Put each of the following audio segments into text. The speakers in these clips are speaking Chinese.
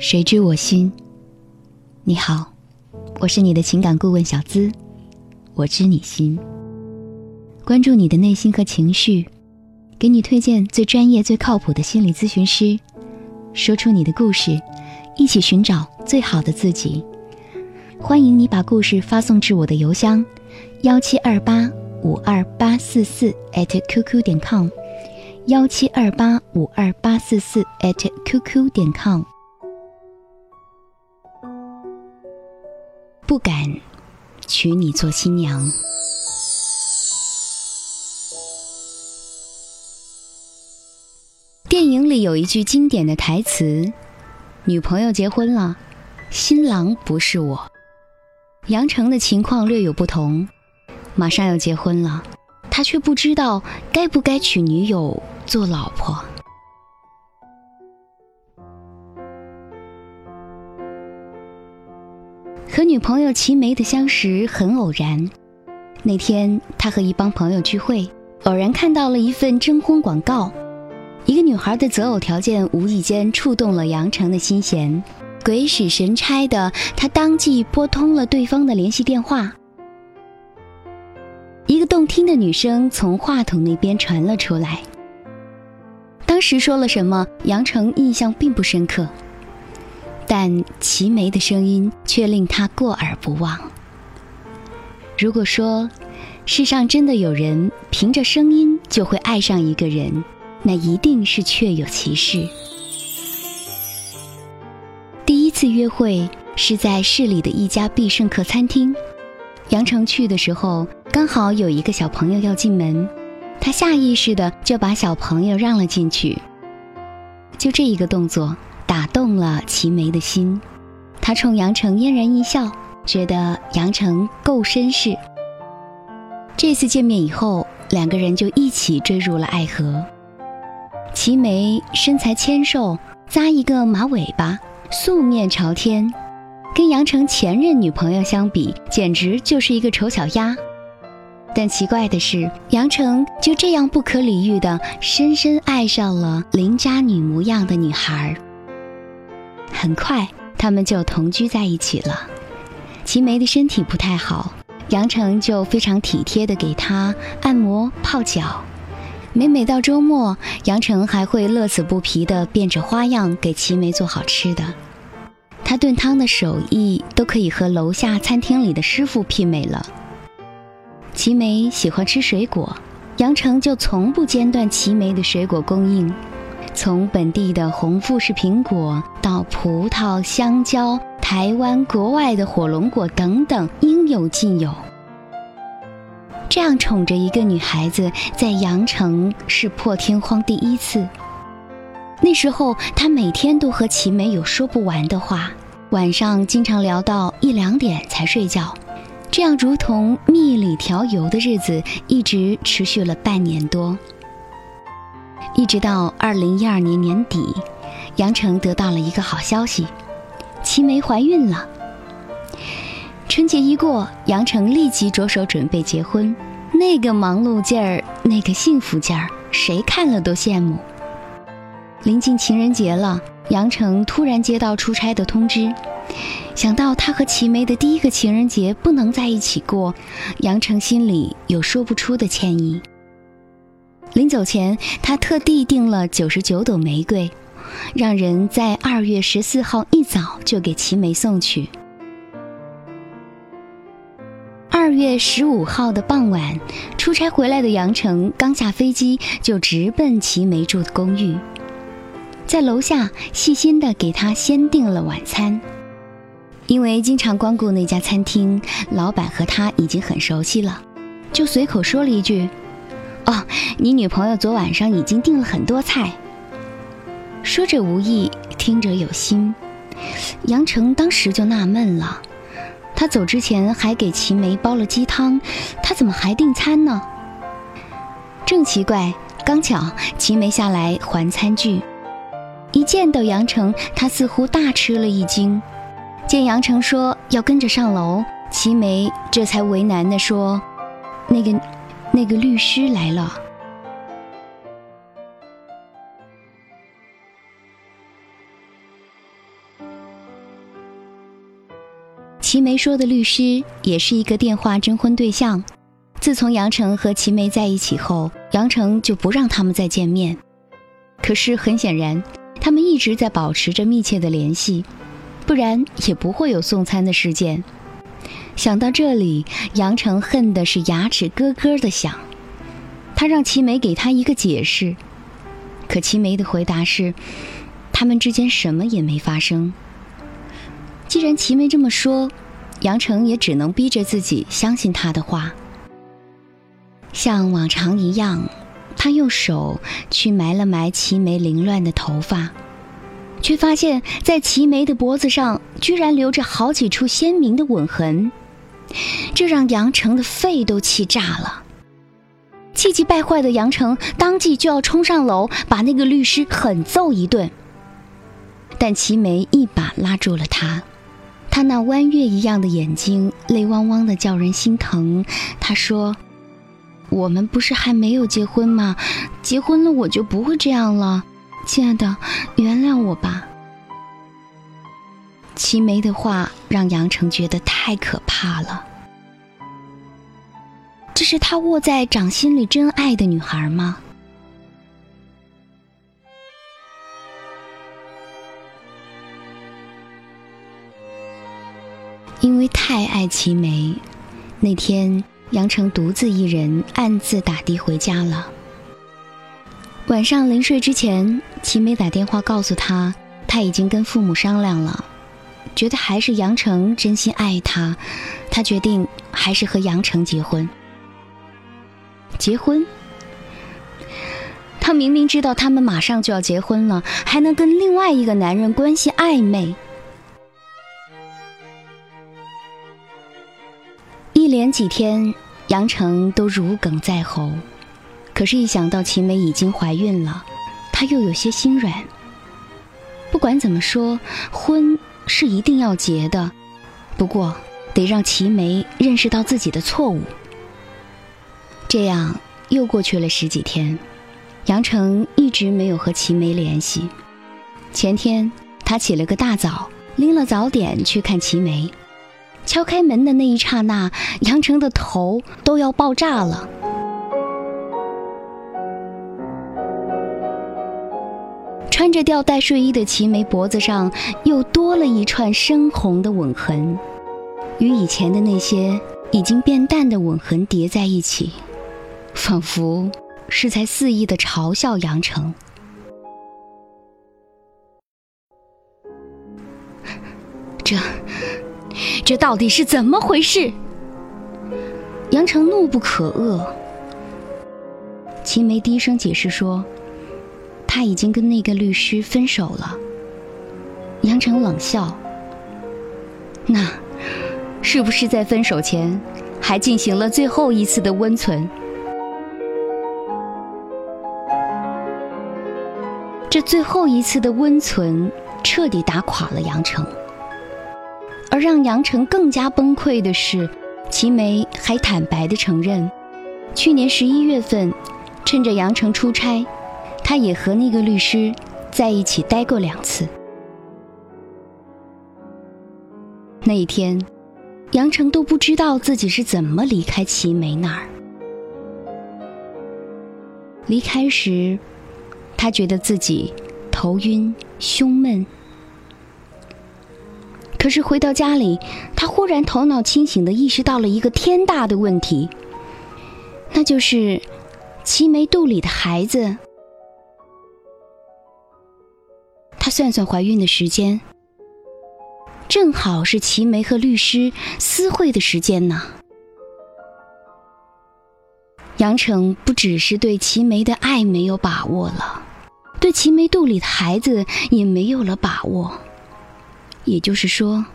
谁知我心？你好，我是你的情感顾问小资，我知你心，关注你的内心和情绪，给你推荐最专业、最靠谱的心理咨询师，说出你的故事，一起寻找最好的自己。欢迎你把故事发送至我的邮箱：幺七二八五二八四四 @QQ 点 com，幺七二八五二八四四 @QQ 点 com。不敢娶你做新娘。电影里有一句经典的台词：“女朋友结婚了，新郎不是我。”杨成的情况略有不同，马上要结婚了，他却不知道该不该娶女友做老婆。朋友齐眉的相识很偶然。那天，他和一帮朋友聚会，偶然看到了一份征婚广告。一个女孩的择偶条件无意间触动了杨成的心弦，鬼使神差的，他当即拨通了对方的联系电话。一个动听的女声从话筒那边传了出来。当时说了什么，杨成印象并不深刻。但齐眉的声音却令他过耳不忘。如果说世上真的有人凭着声音就会爱上一个人，那一定是确有其事。第一次约会是在市里的一家必胜客餐厅，杨成去的时候刚好有一个小朋友要进门，他下意识的就把小朋友让了进去。就这一个动作。打动了齐眉的心，他冲杨成嫣然一笑，觉得杨成够绅士。这次见面以后，两个人就一起坠入了爱河。齐眉身材纤瘦，扎一个马尾巴，素面朝天，跟杨成前任女朋友相比，简直就是一个丑小鸭。但奇怪的是，杨成就这样不可理喻的深深爱上了邻家女模样的女孩儿。很快，他们就同居在一起了。齐眉的身体不太好，杨成就非常体贴的给她按摩、泡脚。每每到周末，杨成还会乐此不疲的变着花样给齐眉做好吃的。他炖汤的手艺都可以和楼下餐厅里的师傅媲美了。齐眉喜欢吃水果，杨成就从不间断齐眉的水果供应。从本地的红富士苹果到葡萄、香蕉，台湾、国外的火龙果等等，应有尽有。这样宠着一个女孩子，在阳城是破天荒第一次。那时候，他每天都和齐眉有说不完的话，晚上经常聊到一两点才睡觉。这样如同蜜里调油的日子，一直持续了半年多。一直到二零一二年年底，杨成得到了一个好消息，齐梅怀孕了。春节一过，杨成立即着手准备结婚，那个忙碌劲儿，那个幸福劲儿，谁看了都羡慕。临近情人节了，杨成突然接到出差的通知，想到他和齐梅的第一个情人节不能在一起过，杨成心里有说不出的歉意。临走前，他特地订了九十九朵玫瑰，让人在二月十四号一早就给齐眉送去。二月十五号的傍晚，出差回来的杨成刚下飞机，就直奔齐眉住的公寓，在楼下细心的给他先订了晚餐。因为经常光顾那家餐厅，老板和他已经很熟悉了，就随口说了一句。哦，你女朋友昨晚上已经订了很多菜。说者无意，听者有心。杨成当时就纳闷了，他走之前还给齐梅煲了鸡汤，他怎么还订餐呢？正奇怪，刚巧齐梅下来还餐具，一见到杨成，他似乎大吃了一惊。见杨成说要跟着上楼，齐梅这才为难地说：“那个，那个律师来了。”齐梅说的律师也是一个电话征婚对象。自从杨成和齐梅在一起后，杨成就不让他们再见面。可是很显然，他们一直在保持着密切的联系，不然也不会有送餐的事件。想到这里，杨成恨的是牙齿咯咯的响。他让齐梅给他一个解释，可齐梅的回答是，他们之间什么也没发生。既然齐梅这么说，杨成也只能逼着自己相信她的话。像往常一样，他用手去埋了埋齐梅凌乱的头发，却发现，在齐梅的脖子上居然留着好几处鲜明的吻痕，这让杨成的肺都气炸了。气急败坏的杨成当即就要冲上楼，把那个律师狠揍一顿，但齐梅一把拉住了他。他那弯月一样的眼睛，泪汪汪的，叫人心疼。他说：“我们不是还没有结婚吗？结婚了我就不会这样了，亲爱的，原谅我吧。”齐梅的话让杨成觉得太可怕了。这是他握在掌心里真爱的女孩吗？因为太爱齐梅，那天杨成独自一人暗自打的回家了。晚上临睡之前，齐梅打电话告诉他，他已经跟父母商量了，觉得还是杨成真心爱他，他决定还是和杨成结婚。结婚？他明明知道他们马上就要结婚了，还能跟另外一个男人关系暧昧。连几天，杨成都如鲠在喉。可是，一想到齐梅已经怀孕了，他又有些心软。不管怎么说，婚是一定要结的，不过得让齐梅认识到自己的错误。这样又过去了十几天，杨成一直没有和齐梅联系。前天，他起了个大早，拎了早点去看齐梅。敲开门的那一刹那，杨成的头都要爆炸了。穿着吊带睡衣的齐梅脖子上又多了一串深红的吻痕，与以前的那些已经变淡的吻痕叠在一起，仿佛是在肆意的嘲笑杨成。这。这到底是怎么回事？杨成怒不可遏。齐梅低声解释说：“他已经跟那个律师分手了。”杨成冷笑：“那，是不是在分手前还进行了最后一次的温存？”这最后一次的温存彻底打垮了杨成。让杨成更加崩溃的是，齐梅还坦白的承认，去年十一月份，趁着杨成出差，他也和那个律师在一起待过两次。那一天，杨成都不知道自己是怎么离开齐梅那儿。离开时，他觉得自己头晕、胸闷。可是回到家里，他忽然头脑清醒的意识到了一个天大的问题，那就是齐梅肚里的孩子。他算算怀孕的时间，正好是齐梅和律师私会的时间呢。杨成不只是对齐眉的爱没有把握了，对齐眉肚里的孩子也没有了把握。也就是说，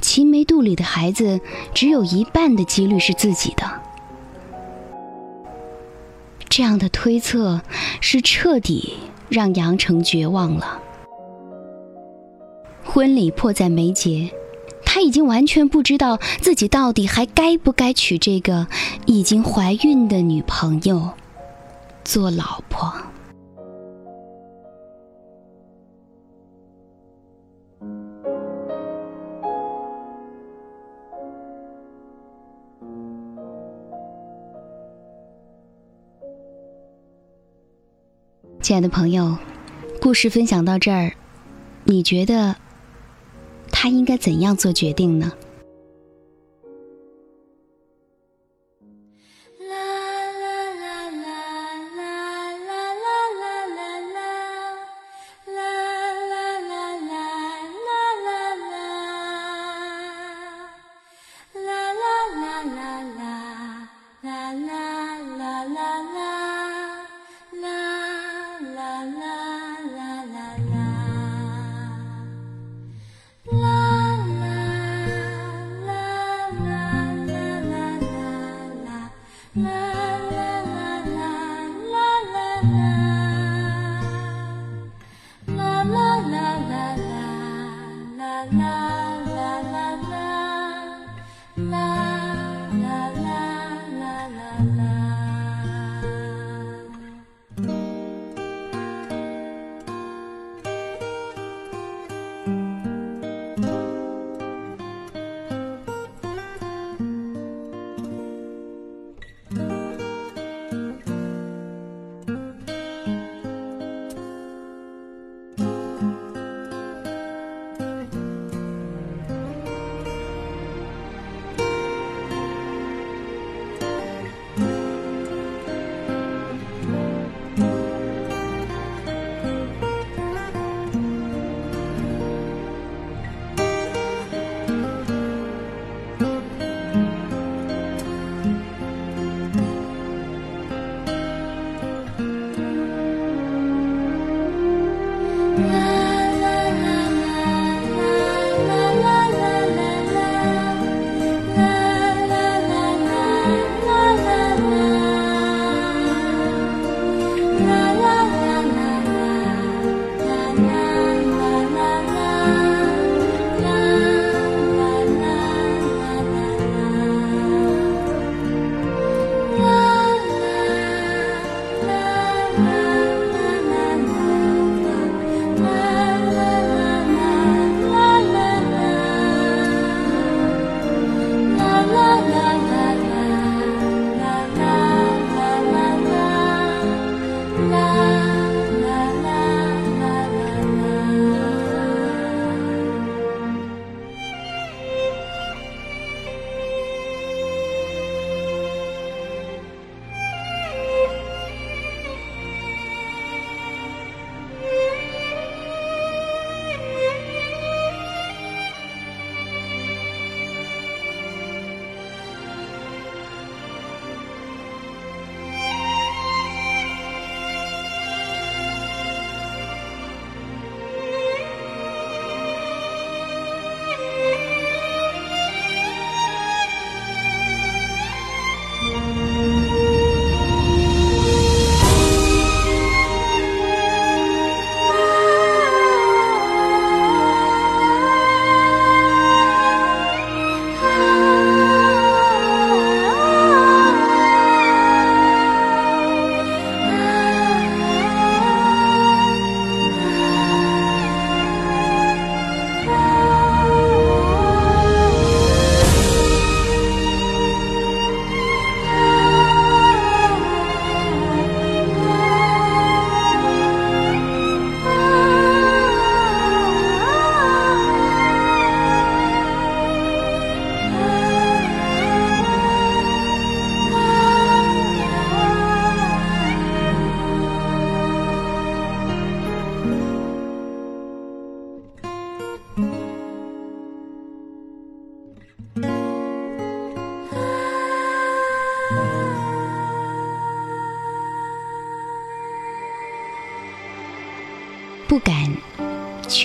齐眉肚里的孩子只有一半的几率是自己的。这样的推测是彻底让杨成绝望了。婚礼迫在眉睫，他已经完全不知道自己到底还该不该娶这个已经怀孕的女朋友做老婆。亲爱的朋友，故事分享到这儿，你觉得他应该怎样做决定呢？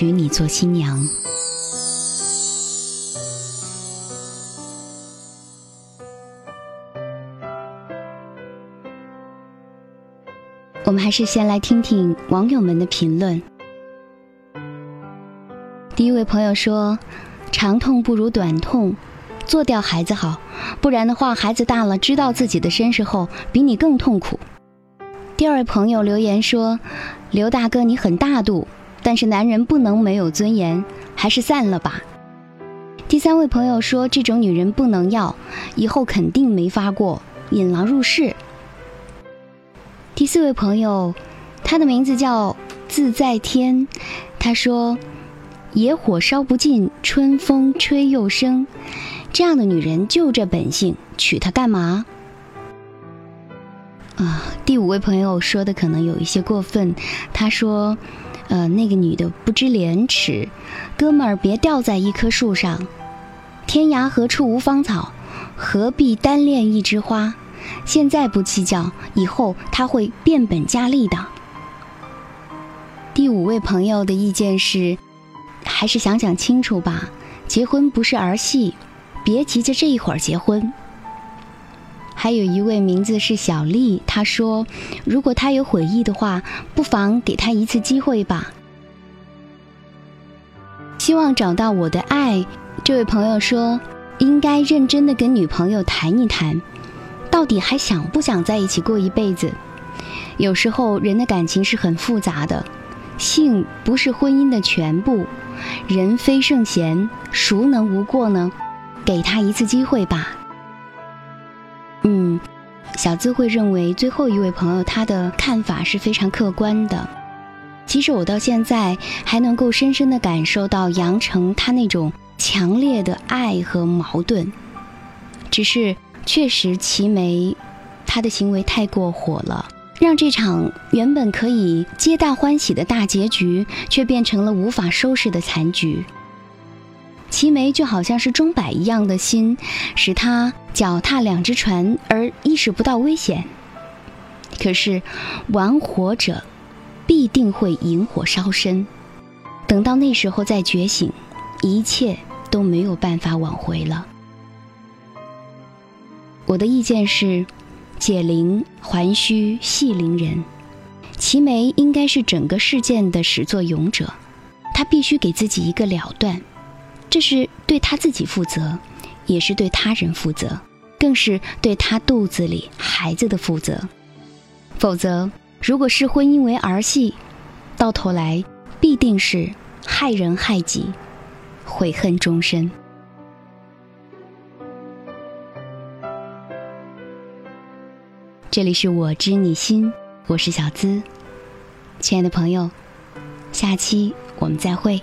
娶你做新娘。我们还是先来听听网友们的评论。第一位朋友说：“长痛不如短痛，做掉孩子好，不然的话，孩子大了知道自己的身世后，比你更痛苦。”第二位朋友留言说：“刘大哥，你很大度，但是男人不能没有尊严，还是散了吧。”第三位朋友说：“这种女人不能要，以后肯定没法过，引狼入室。”第四位朋友，他的名字叫自在天，他说：“野火烧不尽，春风吹又生。这样的女人就这本性，娶她干嘛？”啊，第五位朋友说的可能有一些过分，他说：“呃，那个女的不知廉耻，哥们儿别吊在一棵树上，天涯何处无芳草，何必单恋一枝花。”现在不计较，以后他会变本加厉的。第五位朋友的意见是，还是想想清楚吧，结婚不是儿戏，别急着这一会儿结婚。还有一位名字是小丽，她说，如果他有悔意的话，不妨给他一次机会吧。希望找到我的爱，这位朋友说，应该认真的跟女朋友谈一谈。到底还想不想在一起过一辈子？有时候人的感情是很复杂的，性不是婚姻的全部。人非圣贤，孰能无过呢？给他一次机会吧。嗯，小资会认为最后一位朋友他的看法是非常客观的。其实我到现在还能够深深的感受到杨成他那种强烈的爱和矛盾，只是。确实，齐眉，他的行为太过火了，让这场原本可以皆大欢喜的大结局，却变成了无法收拾的残局。齐眉就好像是钟摆一样的心，使他脚踏两只船而意识不到危险。可是，玩火者必定会引火烧身，等到那时候再觉醒，一切都没有办法挽回了。我的意见是，解铃还须系铃人。齐眉应该是整个事件的始作俑者，他必须给自己一个了断，这是对他自己负责，也是对他人负责，更是对他肚子里孩子的负责。否则，如果视婚姻为儿戏，到头来必定是害人害己，悔恨终身。这里是我知你心，我是小资，亲爱的朋友，下期我们再会。